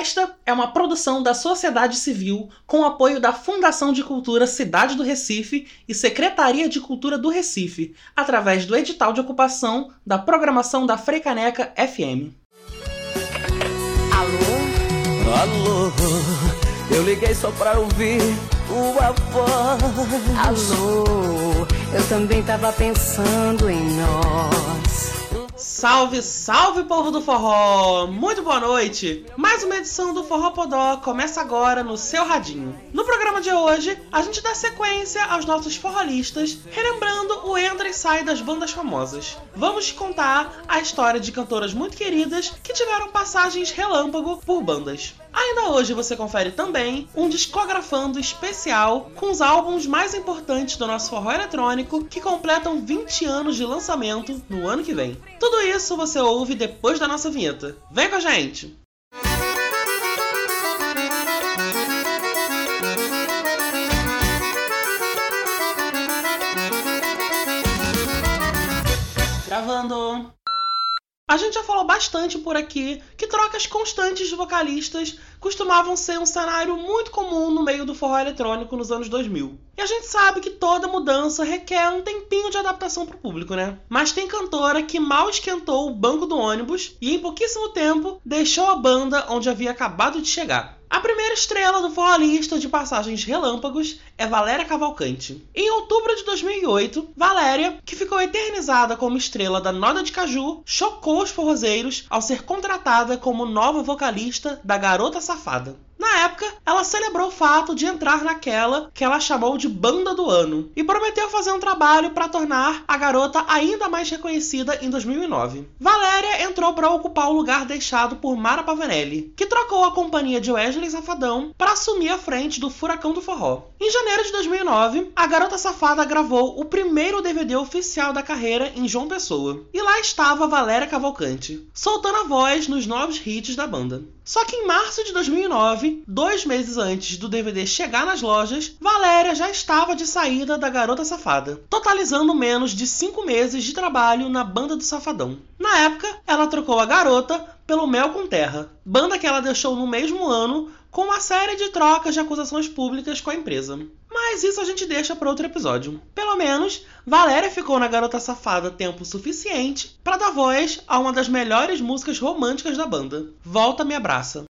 Esta é uma produção da sociedade civil com apoio da Fundação de Cultura Cidade do Recife e Secretaria de Cultura do Recife, através do edital de ocupação da programação da Freicaneca FM. Alô? Alô? Eu liguei só pra ouvir tua voz. Alô? Eu também tava pensando em nós. Salve, salve povo do forró! Muito boa noite! Mais uma edição do Forró Podó começa agora no seu radinho. No programa de hoje, a gente dá sequência aos nossos forrolistas, relembrando o entra e sai das bandas famosas. Vamos te contar a história de cantoras muito queridas que tiveram passagens relâmpago por bandas. Ainda hoje você confere também um discografando especial com os álbuns mais importantes do nosso forró eletrônico que completam 20 anos de lançamento no ano que vem. Tudo isso você ouve depois da nossa vinheta. Vem com a gente! Gravando! A gente já falou bastante por aqui que trocas constantes de vocalistas costumavam ser um cenário muito comum no meio do forró eletrônico nos anos 2000. E a gente sabe que toda mudança requer um tempinho de adaptação para o público, né? Mas tem cantora que mal esquentou o banco do ônibus e em pouquíssimo tempo deixou a banda onde havia acabado de chegar. A primeira estrela do forrolista de passagens relâmpagos é Valéria Cavalcante. Em outubro de 2008, Valéria, que ficou eternizada como estrela da Noda de Caju, chocou os forrozeiros ao ser contratada como nova vocalista da Garota Safada. Na época, ela celebrou o fato de entrar naquela que ela chamou de Banda do Ano e prometeu fazer um trabalho para tornar a garota ainda mais reconhecida em 2009. Valéria entrou para ocupar o lugar deixado por Mara Pavanelli, que trocou a companhia de Wesley Safadão para assumir a frente do Furacão do Forró. Em janeiro de 2009, a Garota Safada gravou o primeiro DVD oficial da carreira em João Pessoa. E lá estava Valéria Cavalcante, soltando a voz nos novos hits da banda. Só que em março de 2009, dois meses antes do DVD chegar nas lojas, Valéria já estava de saída da Garota Safada, totalizando menos de cinco meses de trabalho na banda do Safadão. Na época, ela trocou a garota pelo Mel com Terra, banda que ela deixou no mesmo ano com uma série de trocas de acusações públicas com a empresa. Mas isso a gente deixa para outro episódio. Pelo menos, Valéria ficou na Garota Safada tempo suficiente para dar voz a uma das melhores músicas românticas da banda, Volta Me Abraça.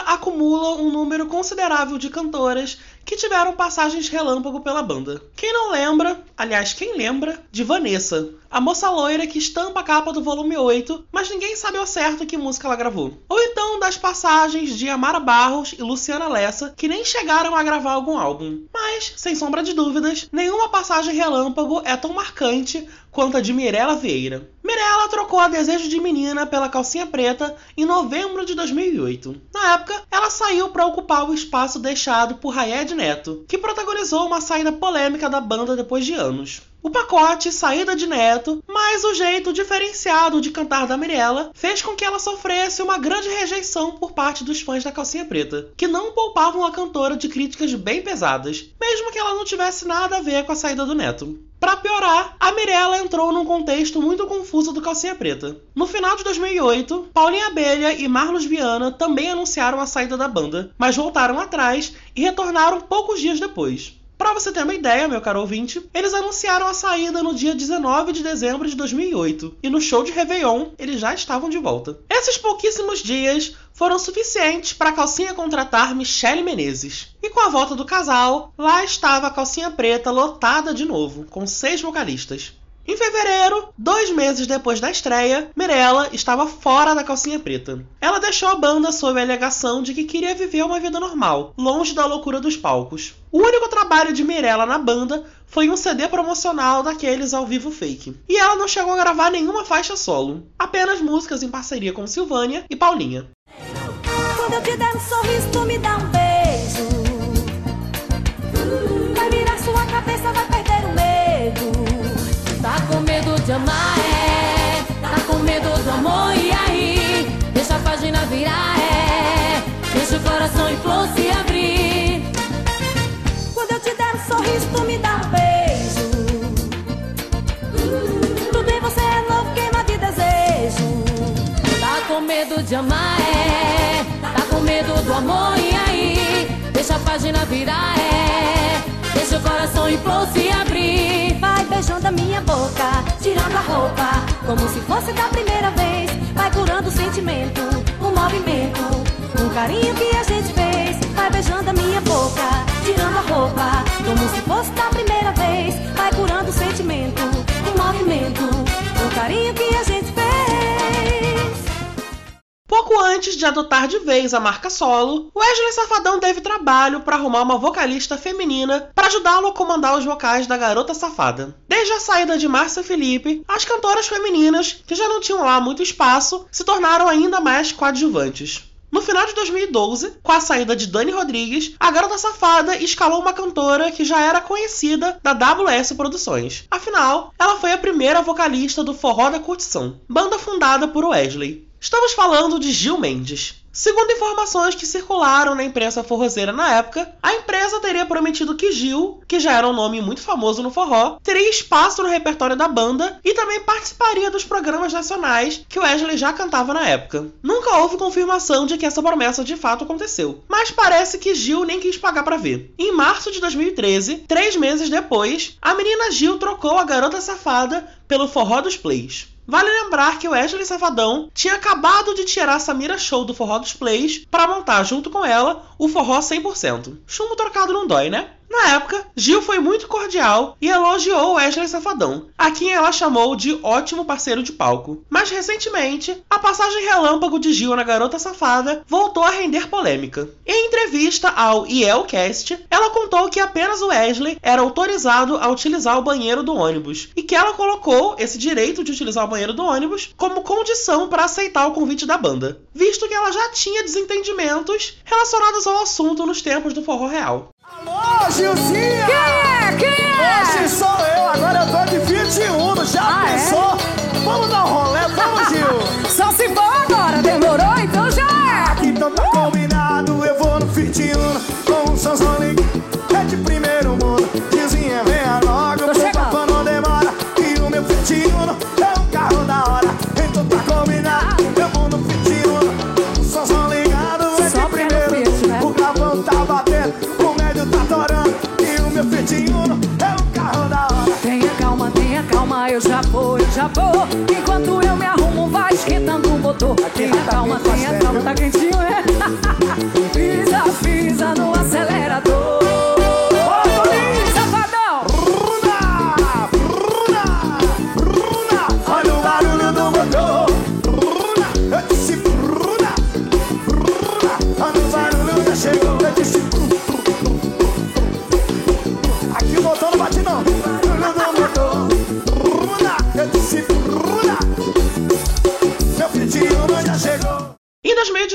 Acumula um número considerável de cantoras que tiveram passagens relâmpago pela banda. Quem não lembra, aliás, quem lembra, de Vanessa, a moça loira que estampa a capa do volume 8, mas ninguém sabe ao certo que música ela gravou. Ou então das passagens de Amara Barros e Luciana Lessa, que nem chegaram a gravar algum álbum. Mas, sem sombra de dúvidas, nenhuma passagem relâmpago é tão marcante quanto a de Mirella Vieira. Mirella trocou a Desejo de Menina pela Calcinha Preta em novembro de 2008. Na época, ela saiu para ocupar o espaço deixado por Rayed Neto, que protagonizou uma saída polêmica da banda depois de anos. O pacote Saída de Neto, mais o jeito diferenciado de cantar da Mirella, fez com que ela sofresse uma grande rejeição por parte dos fãs da Calcinha Preta, que não poupavam a cantora de críticas bem pesadas, mesmo que ela não tivesse nada a ver com a saída do Neto. Para piorar, a Mirella entrou num contexto muito confuso do Calcinha Preta. No final de 2008, Paulinha Abelha e Marlos Viana também anunciaram a saída da banda, mas voltaram atrás e retornaram poucos dias depois. Pra você ter uma ideia, meu caro ouvinte, eles anunciaram a saída no dia 19 de dezembro de 2008 e no show de Réveillon eles já estavam de volta. Esses pouquíssimos dias foram suficientes para a calcinha contratar Michele Menezes. E com a volta do casal, lá estava a calcinha preta lotada de novo, com seis vocalistas. Em fevereiro, dois meses depois da estreia, Mirella estava fora da calcinha preta. Ela deixou a banda sob a alegação de que queria viver uma vida normal, longe da loucura dos palcos. O único trabalho de Mirella na banda foi um CD promocional daqueles ao vivo fake. E ela não chegou a gravar nenhuma faixa solo, apenas músicas em parceria com Silvânia e Paulinha. Quando eu te der um sorriso, tu me dá um beijo. De amar, é? Tá com medo do amor, e aí? Deixa a página virar, é? Deixa o coração em se abrir. Vai beijando a minha boca, tirando a roupa, como se fosse da primeira vez. Vai curando o sentimento, o movimento, um carinho que a gente fez. Vai beijando a minha boca, tirando a roupa, como se fosse da primeira vez. Vai curando o sentimento, o movimento, um carinho que a gente fez. Pouco antes de adotar de vez a marca solo, Wesley Safadão teve trabalho para arrumar uma vocalista feminina para ajudá-lo a comandar os vocais da Garota Safada. Desde a saída de Márcia Felipe, as cantoras femininas, que já não tinham lá muito espaço, se tornaram ainda mais coadjuvantes. No final de 2012, com a saída de Dani Rodrigues, a Garota Safada escalou uma cantora que já era conhecida da WS Produções. Afinal, ela foi a primeira vocalista do Forró da Curtição, banda fundada por Wesley. Estamos falando de Gil Mendes. Segundo informações que circularam na imprensa forrozeira na época, a empresa teria prometido que Gil, que já era um nome muito famoso no forró, teria espaço no repertório da banda e também participaria dos programas nacionais que Wesley já cantava na época. Nunca houve confirmação de que essa promessa de fato aconteceu, mas parece que Gil nem quis pagar para ver. Em março de 2013, três meses depois, a menina Gil trocou a garota safada pelo forró dos plays. Vale lembrar que o Wesley Safadão tinha acabado de tirar Samira Show do Forró dos Plays para montar junto com ela o Forró 100%. Chumbo trocado não dói, né? Na época, Gil foi muito cordial e elogiou Wesley Safadão, a quem ela chamou de ótimo parceiro de palco. Mas recentemente, a passagem relâmpago de Gil na Garota Safada voltou a render polêmica. Em entrevista ao Yelcast, ela contou que apenas o Wesley era autorizado a utilizar o banheiro do ônibus e que ela colocou esse direito de utilizar o banheiro do ônibus como condição para aceitar o convite da banda, visto que ela já tinha desentendimentos relacionados ao assunto nos tempos do forró real. Alô, Gilzinha! Quem é? Quem é? Hoje sou eu, agora eu tô de 21, já Ah, é? pensou? Vamos dar um rolê, vamos, Gil! Só se for agora, demorou? Então já é. Então tá combinado, eu vou no 21 Enquanto eu me arrumo, vai esquentando o motor. Tenha tá calma, tenha calma, tá quentinho, é? Pisa, pisa no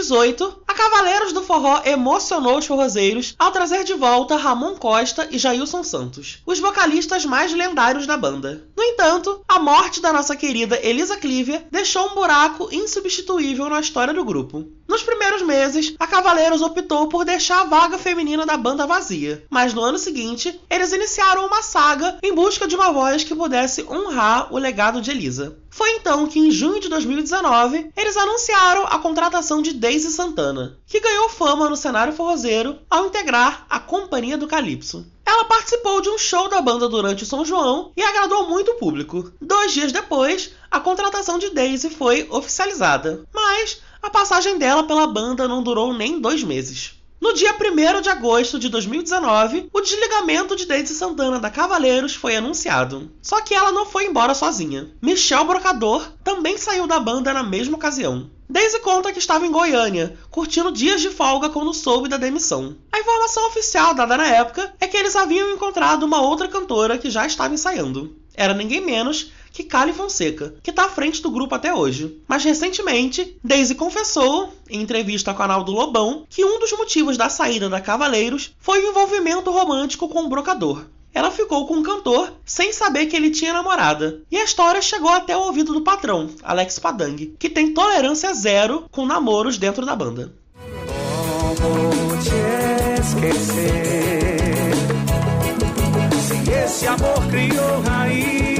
2018, a Cavaleiros do Forró emocionou os forrozeiros ao trazer de volta Ramon Costa e Jailson Santos, os vocalistas mais lendários da banda. No entanto, a morte da nossa querida Elisa Clívia deixou um buraco insubstituível na história do grupo. Nos primeiros meses, a Cavaleiros optou por deixar a vaga feminina da banda vazia, mas no ano seguinte, eles iniciaram uma saga em busca de uma voz que pudesse honrar o legado de Elisa. Foi então que, em junho de 2019, eles anunciaram a contratação de Daisy Santana, que ganhou fama no cenário forrozeiro ao integrar a Companhia do Calypso. Ela participou de um show da banda durante o São João e agradou muito o público. Dois dias depois, a contratação de Daisy foi oficializada, mas a passagem dela pela banda não durou nem dois meses. No dia 1 de agosto de 2019, o desligamento de Daisy Santana da Cavaleiros foi anunciado. Só que ela não foi embora sozinha. Michel Brocador também saiu da banda na mesma ocasião. Daisy conta que estava em Goiânia, curtindo dias de folga quando soube da demissão. A informação oficial dada na época é que eles haviam encontrado uma outra cantora que já estava ensaiando. Era ninguém menos que Cali Fonseca, que está à frente do grupo até hoje. Mas recentemente, Daisy confessou, em entrevista com o canal do Lobão, que um dos motivos da saída da Cavaleiros foi o envolvimento romântico com o brocador. Ela ficou com o cantor sem saber que ele tinha namorada. E a história chegou até o ouvido do patrão, Alex Padang, que tem tolerância zero com namoros dentro da banda. Como te esquecer? Se esse amor criou raiz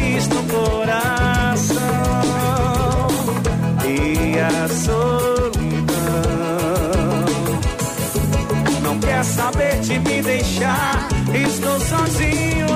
e a solidão não quer saber de me deixar. Estou sozinho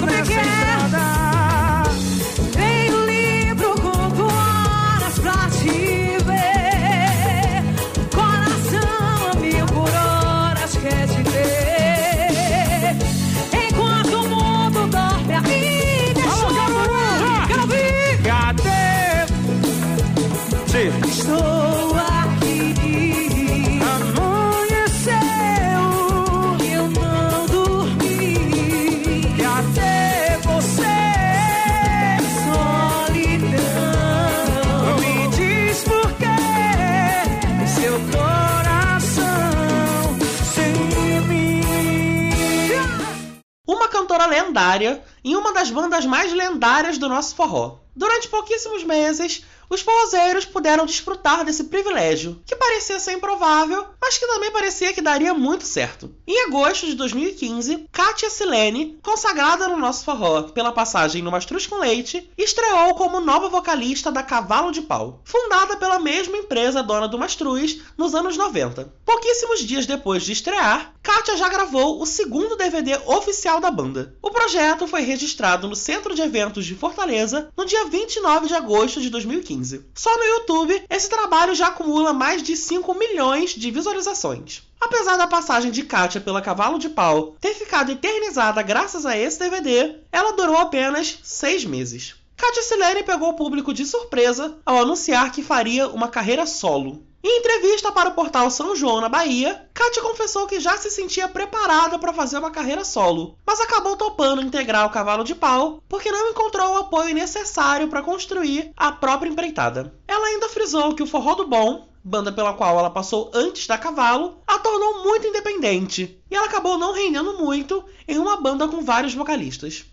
cantora lendária em uma das bandas mais lendárias do nosso forró. Durante pouquíssimos meses, os forrozeiros puderam desfrutar desse privilégio, que parecia ser improvável, mas que também parecia que daria muito certo. Em agosto de 2015, Katia Silene, consagrada no nosso forró pela passagem no Mastruz com Leite, estreou como nova vocalista da Cavalo de Pau, fundada pela mesma empresa dona do Mastruz nos anos 90. Pouquíssimos dias depois de estrear, Katia já gravou o segundo DVD oficial da banda. O projeto foi registrado no Centro de Eventos de Fortaleza no dia 29 de agosto de 2015. Só no YouTube, esse trabalho já acumula mais de 5 milhões de visualizações. Apesar da passagem de Katia pela Cavalo de Pau ter ficado eternizada graças a esse DVD, ela durou apenas 6 meses. Katia Silene pegou o público de surpresa ao anunciar que faria uma carreira solo. Em entrevista para o portal São João, na Bahia, Katia confessou que já se sentia preparada para fazer uma carreira solo, mas acabou topando integrar o Cavalo de Pau porque não encontrou o apoio necessário para construir a própria empreitada. Ela ainda frisou que o Forró do Bom, banda pela qual ela passou antes da Cavalo, a tornou muito independente, e ela acabou não rendendo muito em uma banda com vários vocalistas.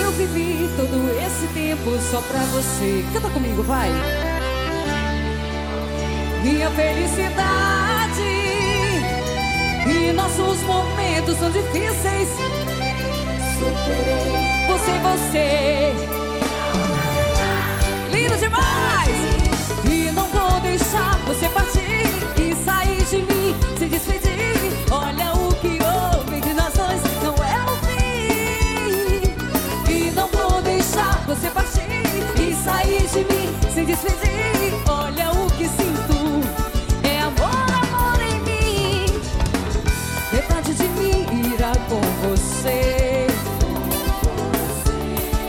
Eu vivi todo esse tempo só pra você. Canta comigo, vai. Minha felicidade e nossos momentos são difíceis. Superei você, você. Lindo demais! E não vou deixar você partir Olha o que sinto, é mim. De mim irá com você.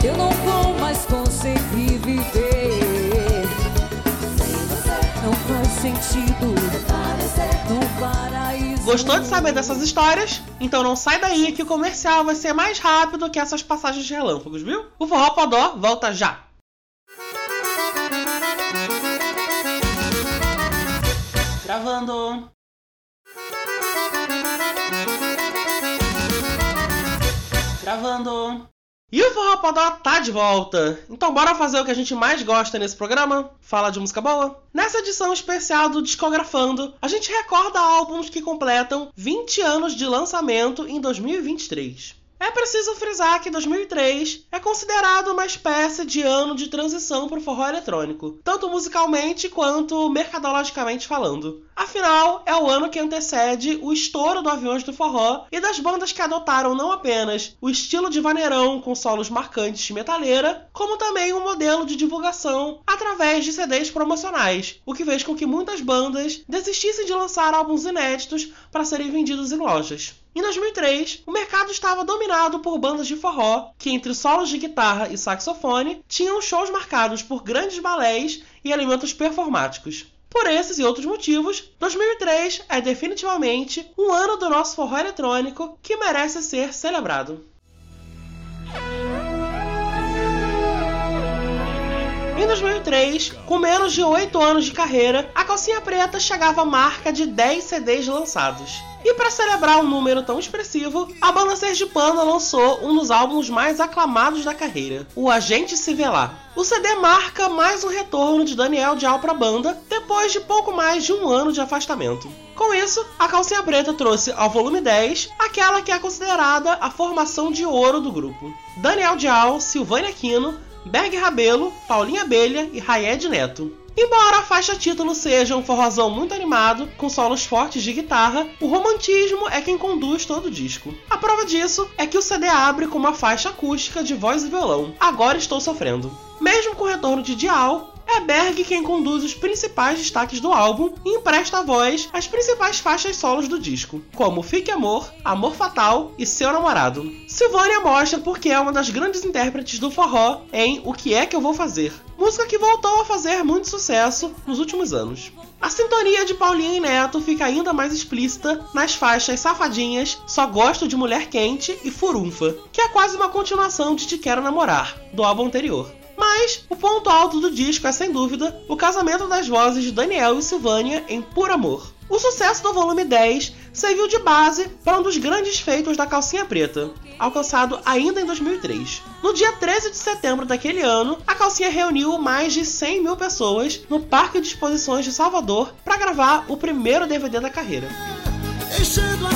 Eu não vou mais conseguir viver. Não faz sentido no paraíso. Gostou de saber dessas histórias? Então não sai daí que o comercial vai ser mais rápido que essas passagens de relâmpagos, viu? O Forró Podó volta já! Gravando! Gravando! E o Forró Podó tá de volta! Então bora fazer o que a gente mais gosta nesse programa? Falar de música boa? Nessa edição especial do Discografando, a gente recorda álbuns que completam 20 anos de lançamento em 2023. É preciso frisar que 2003 é considerado uma espécie de ano de transição para o forró eletrônico, tanto musicalmente quanto mercadologicamente falando. Afinal, é o ano que antecede o estouro do Aviões do Forró e das bandas que adotaram não apenas o estilo de vaneirão com solos marcantes de metaleira, como também um modelo de divulgação através de CDs promocionais, o que fez com que muitas bandas desistissem de lançar álbuns inéditos para serem vendidos em lojas. Em 2003, o mercado estava dominado por bandas de forró, que entre solos de guitarra e saxofone tinham shows marcados por grandes balés e elementos performáticos. Por esses e outros motivos, 2003 é definitivamente um ano do nosso forró eletrônico que merece ser celebrado. Em 2003, com menos de 8 anos de carreira, a Calcinha Preta chegava à marca de 10 CDs lançados. E para celebrar um número tão expressivo, a banda sergipana lançou um dos álbuns mais aclamados da carreira, o Agente Lá. O CD marca mais um retorno de Daniel Dial para a banda, depois de pouco mais de um ano de afastamento. Com isso, a Calcinha Preta trouxe ao volume 10 aquela que é considerada a formação de ouro do grupo. Daniel Dial, Silvânia Aquino, Berg Rabelo, Paulinha Abelha e Rayed Neto. Embora a faixa título seja um forrozão muito animado, com solos fortes de guitarra, o romantismo é quem conduz todo o disco. A prova disso é que o CD abre com uma faixa acústica de voz e violão. Agora estou sofrendo. Mesmo com o retorno de Dial, é Berg quem conduz os principais destaques do álbum e empresta a voz às principais faixas solos do disco, como Fique Amor, Amor Fatal e Seu Namorado. Silvânia mostra porque é uma das grandes intérpretes do forró em O Que É Que Eu Vou Fazer, música que voltou a fazer muito sucesso nos últimos anos. A sintonia de Paulinha e Neto fica ainda mais explícita nas faixas Safadinhas, Só Gosto de Mulher Quente e Furunfa, que é quase uma continuação de Te Quero Namorar, do álbum anterior. Mas o ponto alto do disco é sem dúvida o casamento das vozes de Daniel e Silvânia em Por Amor. O sucesso do volume 10 serviu de base para um dos grandes feitos da Calcinha Preta, alcançado ainda em 2003. No dia 13 de setembro daquele ano, a Calcinha reuniu mais de 100 mil pessoas no Parque de Exposições de Salvador para gravar o primeiro DVD da carreira. Deixando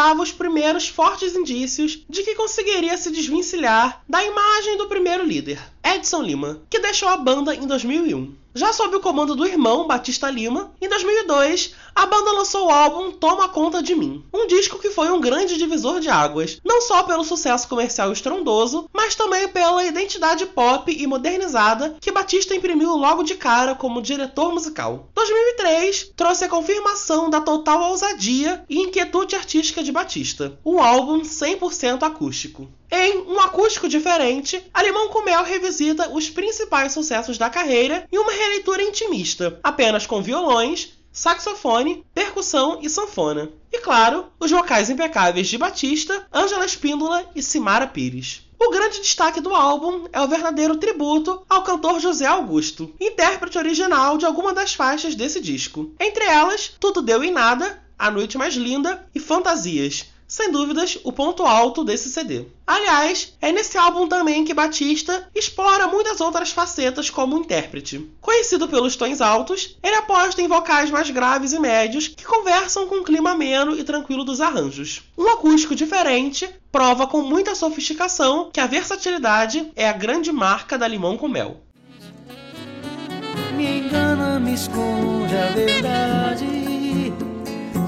dava os primeiros fortes indícios de que conseguiria se desvencilhar da imagem do primeiro líder, Edson Lima, que deixou a banda em 2001. Já sob o comando do irmão Batista Lima, em 2002, a banda lançou o álbum Toma Conta de Mim, um disco que foi um grande divisor de águas, não só pelo sucesso comercial estrondoso, mas também pela identidade pop e modernizada que Batista imprimiu logo de cara como diretor musical. 2003 trouxe a confirmação da total ousadia e inquietude artística de Batista, um álbum 100% acústico. Em um acústico diferente, Alemão com Mel revisita os principais sucessos da carreira em uma releitura intimista, apenas com violões, saxofone, percussão e sanfona. E claro, os vocais impecáveis de Batista, Ângela Espíndola e Simara Pires. O grande destaque do álbum é o verdadeiro tributo ao cantor José Augusto, intérprete original de alguma das faixas desse disco. Entre elas, Tudo Deu em Nada, A Noite Mais Linda e Fantasias, sem dúvidas, o ponto alto desse CD. Aliás, é nesse álbum também que Batista explora muitas outras facetas como intérprete. Conhecido pelos tons altos, ele aposta em vocais mais graves e médios que conversam com o clima ameno e tranquilo dos arranjos. Um acústico diferente prova com muita sofisticação que a versatilidade é a grande marca da Limão com Mel. Me engana, me esconde a verdade.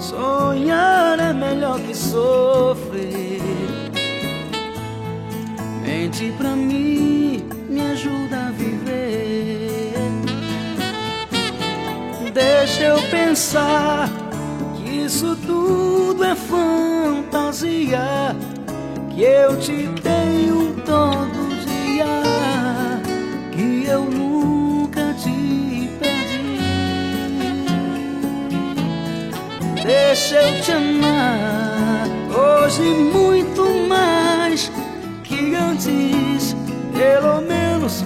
Sonhar é melhor que sofrer. Mente pra mim, me ajuda a viver. Deixa eu pensar que isso tudo é fantasia. Que eu te tenho todo Deixa eu te amar hoje muito mais que antes, pelo menos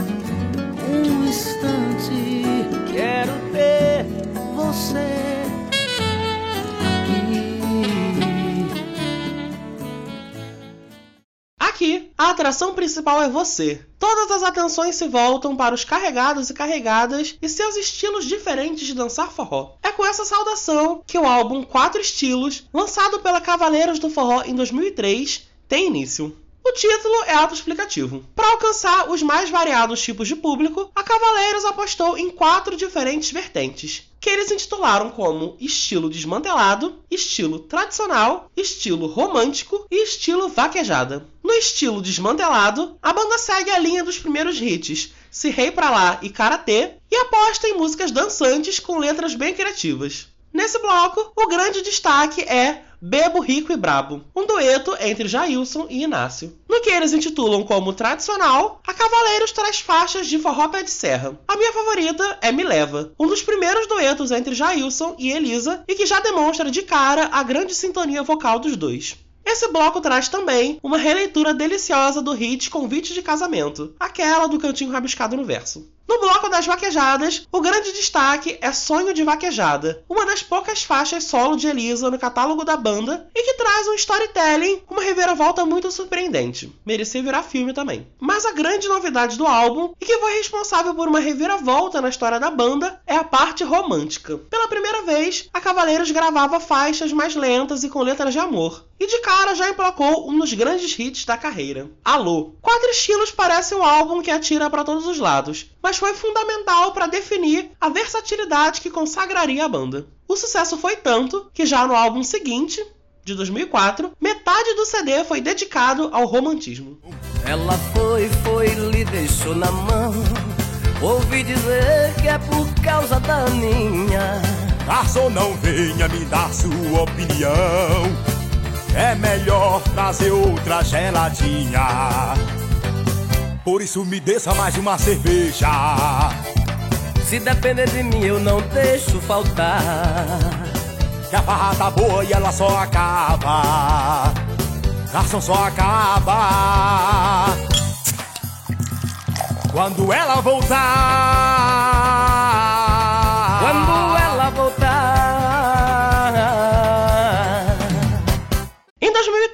a atração principal é você. Todas as atenções se voltam para os carregados e carregadas e seus estilos diferentes de dançar forró. É com essa saudação que o álbum Quatro Estilos, lançado pela Cavaleiros do Forró em 2003, tem início. O título é autoexplicativo. Para alcançar os mais variados tipos de público, a Cavaleiros apostou em quatro diferentes vertentes, que eles intitularam como estilo desmantelado, estilo tradicional, estilo romântico e estilo vaquejada. No estilo desmantelado, a banda segue a linha dos primeiros hits, Se Rei Pra Lá e Karatê, e aposta em músicas dançantes com letras bem criativas. Nesse bloco, o grande destaque é Bebo Rico e Brabo, um dueto entre Jailson e Inácio. No que eles intitulam como tradicional, a Cavaleiros traz faixas de forró pé de serra. A minha favorita é Me Leva, um dos primeiros duetos entre Jailson e Elisa e que já demonstra de cara a grande sintonia vocal dos dois. Esse bloco traz também uma releitura deliciosa do hit Convite de Casamento, aquela do cantinho rabiscado no verso. No bloco das vaquejadas, o grande destaque é Sonho de Vaquejada, uma das poucas faixas solo de Elisa no catálogo da banda e que traz um storytelling com uma reviravolta muito surpreendente. Merecia virar filme também. Mas a grande novidade do álbum, e que foi responsável por uma reviravolta na história da banda, é a parte romântica. Pela primeira vez, a Cavaleiros gravava faixas mais lentas e com letras de amor. E de cara já emplacou um dos grandes hits da carreira. Alô. Quatro Estilos parece um álbum que atira para todos os lados, mas foi fundamental para definir a versatilidade que consagraria a banda. O sucesso foi tanto que já no álbum seguinte, de 2004, metade do CD foi dedicado ao romantismo. Ela foi, foi, lhe deixou na mão. Ouvi dizer que é por causa da minha. Garçom, não venha me dar sua opinião. É melhor trazer outra geladinha. Por isso me desça mais uma cerveja. Se depender de mim, eu não deixo faltar. Que a farra tá boa e ela só acaba. Garçom só acaba. Quando ela voltar.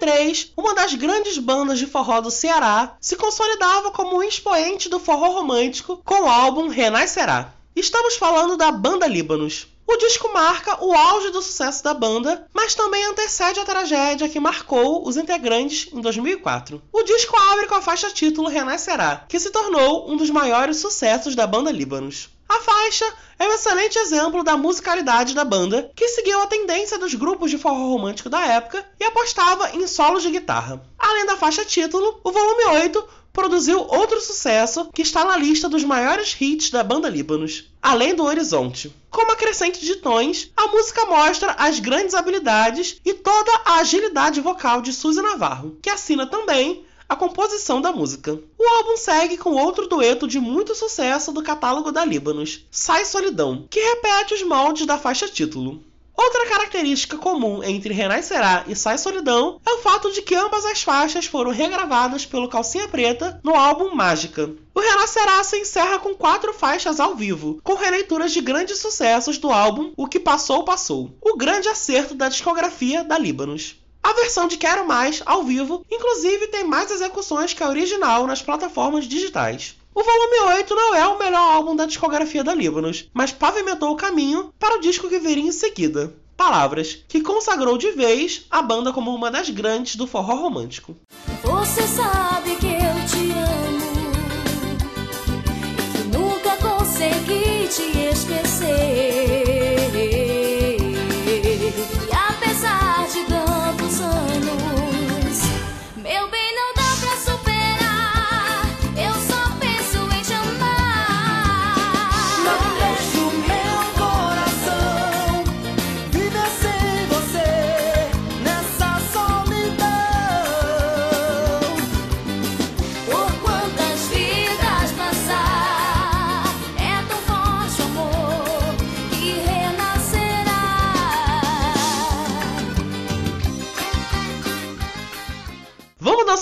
2003, uma das grandes bandas de forró do Ceará se consolidava como um expoente do forró romântico com o álbum Renascerá. Estamos falando da Banda Líbanos. O disco marca o auge do sucesso da banda, mas também antecede a tragédia que marcou os integrantes em 2004. O disco abre com a faixa título Renascerá, que se tornou um dos maiores sucessos da banda Líbanos. A faixa é um excelente exemplo da musicalidade da banda, que seguiu a tendência dos grupos de forró romântico da época e apostava em solos de guitarra. Além da faixa título, o volume 8 produziu outro sucesso que está na lista dos maiores hits da banda Líbanos, Além do Horizonte. Com uma crescente de tons, a música mostra as grandes habilidades e toda a agilidade vocal de Suzy Navarro, que assina também a composição da música. O álbum segue com outro dueto de muito sucesso do catálogo da Líbanos, Sai Solidão, que repete os moldes da faixa título. Outra característica comum entre Renascerá e Sai Solidão é o fato de que ambas as faixas foram regravadas pelo Calcinha Preta no álbum Mágica. O Renascerá se encerra com quatro faixas ao vivo, com releituras de grandes sucessos do álbum O Que Passou, Passou, o grande acerto da discografia da Líbanos. A versão de Quero Mais, ao vivo, inclusive tem mais execuções que a original nas plataformas digitais. O volume 8 não é o melhor álbum da discografia da Líbanos, mas pavimentou o caminho para o disco que viria em seguida. Palavras, que consagrou de vez a banda como uma das grandes do forró romântico. Você sabe que eu te amo que nunca consegui te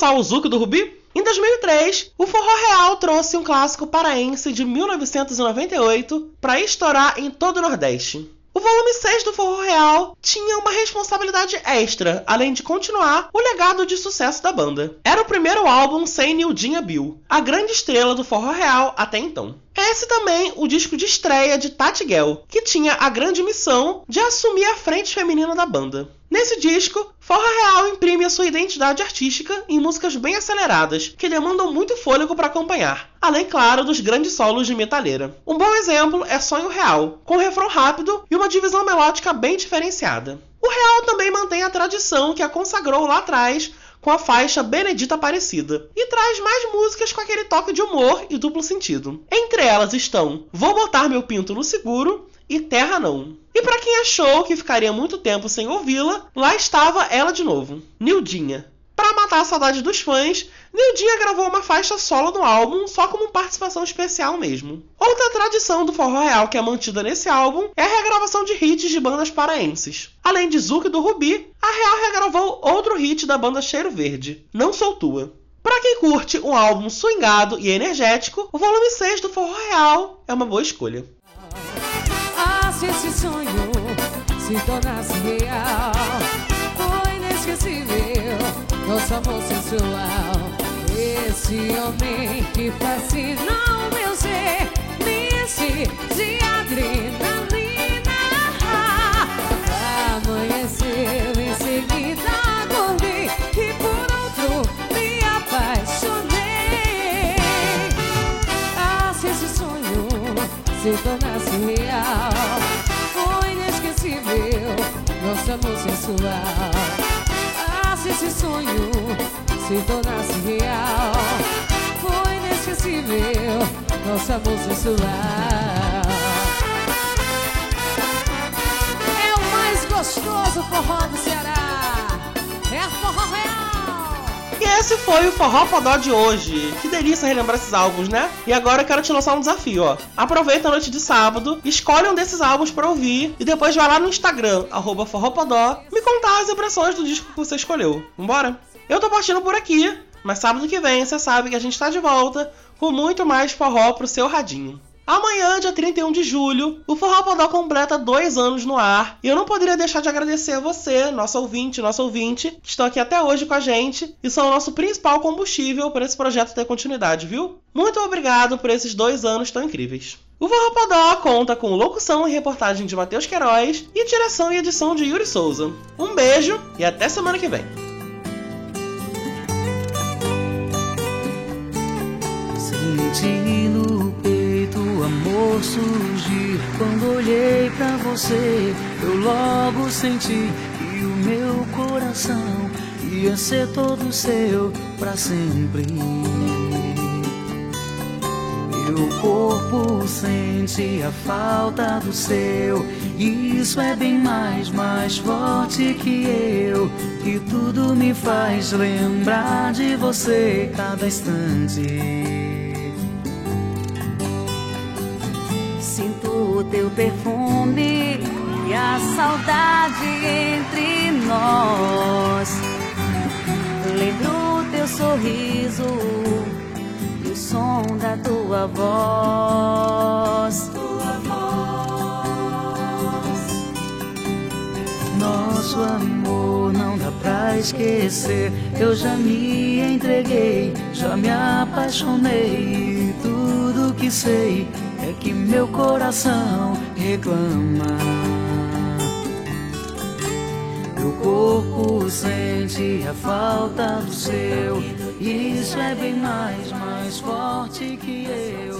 lançar o Zuko do Rubi? Em 2003, o Forró Real trouxe um clássico paraense de 1998 para estourar em todo o Nordeste. O volume 6 do Forró Real tinha uma responsabilidade extra, além de continuar o legado de sucesso da banda. Era o primeiro álbum sem Nildinha Bill, a grande estrela do Forró Real até então. Esse também o disco de estreia de Tati Gell, que tinha a grande missão de assumir a frente feminina da banda. Nesse disco, Forró Real imprime a sua identidade artística em músicas bem aceleradas, que demandam muito fôlego para acompanhar, além, claro, dos grandes solos de metalheira. Um bom exemplo é Sonho Real, com refrão rápido e uma divisão melódica bem diferenciada. O Real também mantém a tradição que a consagrou lá atrás com a faixa Benedita Aparecida e traz mais músicas com aquele toque de humor e duplo sentido. Entre elas estão Vou Botar Meu Pinto no Seguro e Terra Não. E para quem achou que ficaria muito tempo sem ouvi-la, lá estava ela de novo, Nildinha. Para matar a saudade dos fãs, Nildinha gravou uma faixa solo no álbum só como participação especial mesmo. Outra tradição do forró real que é mantida nesse álbum é a regravação de hits de bandas paraenses. Além de Zuc do Rubi, a Real regravou outro hit da banda Cheiro Verde, Não Sou Tua. Para quem curte um álbum swingado e energético, o volume 6 do Forró Real é uma boa escolha. Ah, se esse sonho se tornasse real Nosso amor sensual Esse homem que fascina o meu ser Me enche de adrenalina Amanheceu em seguida acordei E por outro me apaixonei. Ah, se esse sonho se tornasse real Foi inesquecível Nosso amor sensual se esse sonho se tornasse real. Foi inesquecível Nosso amor sensual É o mais gostoso forró do Ceará. É forró real esse foi o Forró Podó de hoje. Que delícia relembrar esses álbuns, né? E agora eu quero te lançar um desafio, ó. Aproveita a noite de sábado, escolhe um desses álbuns pra ouvir e depois vai lá no Instagram, arroba forropodó, me contar as impressões do disco que você escolheu. Vambora? Eu tô partindo por aqui, mas sábado que vem você sabe que a gente tá de volta com muito mais forró pro seu radinho. Amanhã, dia 31 de julho, o Forró Podó completa dois anos no ar. E eu não poderia deixar de agradecer a você, nosso ouvinte, nosso ouvinte, que estão aqui até hoje com a gente e são o nosso principal combustível para esse projeto ter continuidade, viu? Muito obrigado por esses dois anos tão incríveis. O Forró Podó conta com locução e reportagem de Matheus Queiroz e direção e edição de Yuri Souza. Um beijo e até semana que vem. Senti o amor surgir. Quando olhei pra você Eu logo senti que o meu coração Ia ser todo seu pra sempre. Meu corpo sente a falta do seu. Isso é bem mais, mais forte que eu. E tudo me faz lembrar de você cada instante o teu perfume e a saudade entre nós. Lembro teu sorriso e o som da tua voz. Nosso amor não dá pra esquecer. Eu já me entreguei, já me apaixonei. Tudo que sei que meu coração reclama. Meu corpo sente a falta do seu. Isso é bem mais, mais forte que eu.